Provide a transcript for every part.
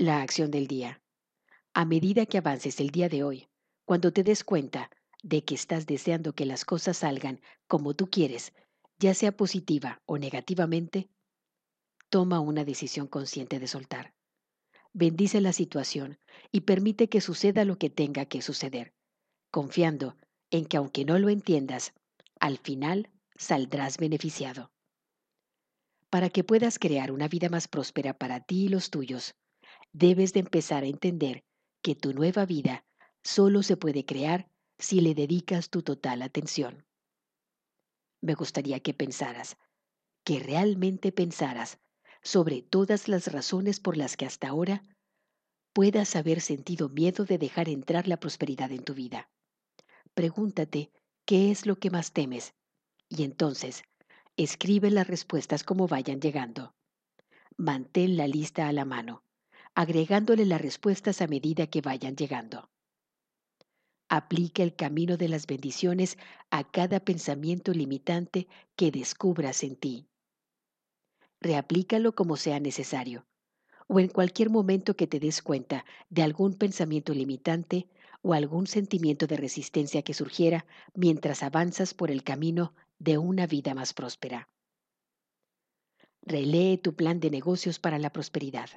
La acción del día. A medida que avances el día de hoy, cuando te des cuenta de que estás deseando que las cosas salgan como tú quieres, ya sea positiva o negativamente, toma una decisión consciente de soltar. Bendice la situación y permite que suceda lo que tenga que suceder, confiando en que aunque no lo entiendas, al final saldrás beneficiado. Para que puedas crear una vida más próspera para ti y los tuyos, debes de empezar a entender que tu nueva vida solo se puede crear si le dedicas tu total atención. Me gustaría que pensaras, que realmente pensaras sobre todas las razones por las que hasta ahora puedas haber sentido miedo de dejar entrar la prosperidad en tu vida. Pregúntate qué es lo que más temes y entonces escribe las respuestas como vayan llegando. Mantén la lista a la mano, agregándole las respuestas a medida que vayan llegando. Aplica el camino de las bendiciones a cada pensamiento limitante que descubras en ti reaplícalo como sea necesario, o en cualquier momento que te des cuenta de algún pensamiento limitante o algún sentimiento de resistencia que surgiera mientras avanzas por el camino de una vida más próspera. Relee tu plan de negocios para la prosperidad.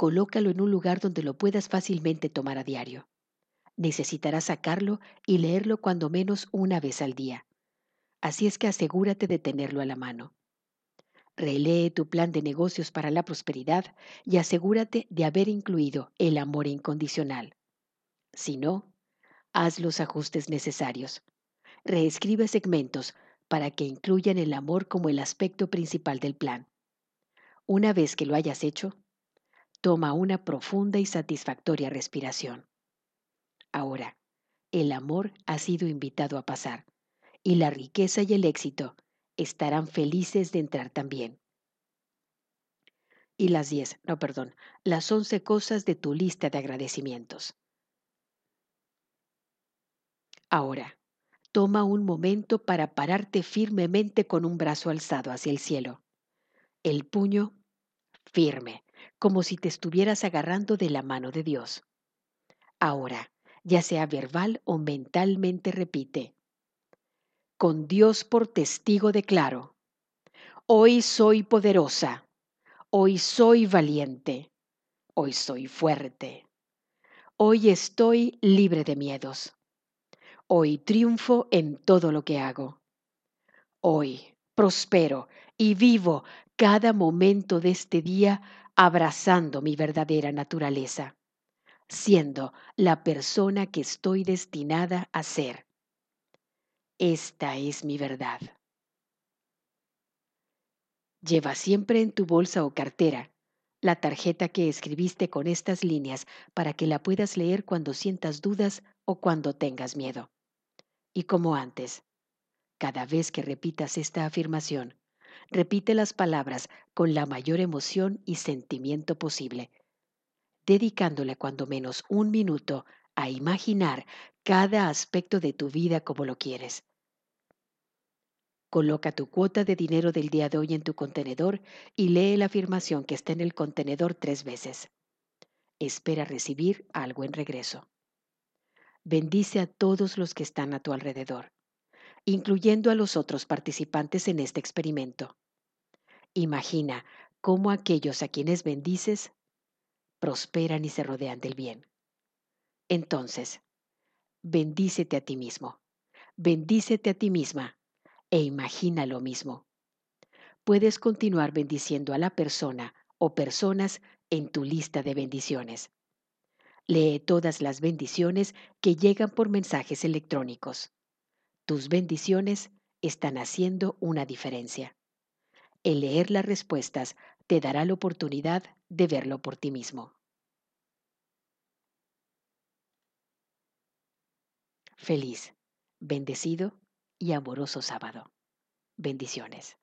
Colócalo en un lugar donde lo puedas fácilmente tomar a diario. Necesitarás sacarlo y leerlo cuando menos una vez al día. Así es que asegúrate de tenerlo a la mano. Relee tu plan de negocios para la prosperidad y asegúrate de haber incluido el amor incondicional. Si no, haz los ajustes necesarios. Reescribe segmentos para que incluyan el amor como el aspecto principal del plan. Una vez que lo hayas hecho, toma una profunda y satisfactoria respiración. Ahora, el amor ha sido invitado a pasar y la riqueza y el éxito estarán felices de entrar también. Y las diez, no, perdón, las once cosas de tu lista de agradecimientos. Ahora, toma un momento para pararte firmemente con un brazo alzado hacia el cielo. El puño firme, como si te estuvieras agarrando de la mano de Dios. Ahora, ya sea verbal o mentalmente repite, con Dios por testigo declaro, hoy soy poderosa, hoy soy valiente, hoy soy fuerte, hoy estoy libre de miedos, hoy triunfo en todo lo que hago, hoy prospero y vivo cada momento de este día abrazando mi verdadera naturaleza, siendo la persona que estoy destinada a ser esta es mi verdad. Lleva siempre en tu bolsa o cartera la tarjeta que escribiste con estas líneas para que la puedas leer cuando sientas dudas o cuando tengas miedo. Y como antes, cada vez que repitas esta afirmación, repite las palabras con la mayor emoción y sentimiento posible, dedicándole cuando menos un minuto a imaginar cada aspecto de tu vida como lo quieres. Coloca tu cuota de dinero del día de hoy en tu contenedor y lee la afirmación que está en el contenedor tres veces. Espera recibir algo en regreso. Bendice a todos los que están a tu alrededor, incluyendo a los otros participantes en este experimento. Imagina cómo aquellos a quienes bendices prosperan y se rodean del bien. Entonces, bendícete a ti mismo, bendícete a ti misma e imagina lo mismo. Puedes continuar bendiciendo a la persona o personas en tu lista de bendiciones. Lee todas las bendiciones que llegan por mensajes electrónicos. Tus bendiciones están haciendo una diferencia. El leer las respuestas te dará la oportunidad de verlo por ti mismo. Feliz, bendecido y amoroso sábado. Bendiciones.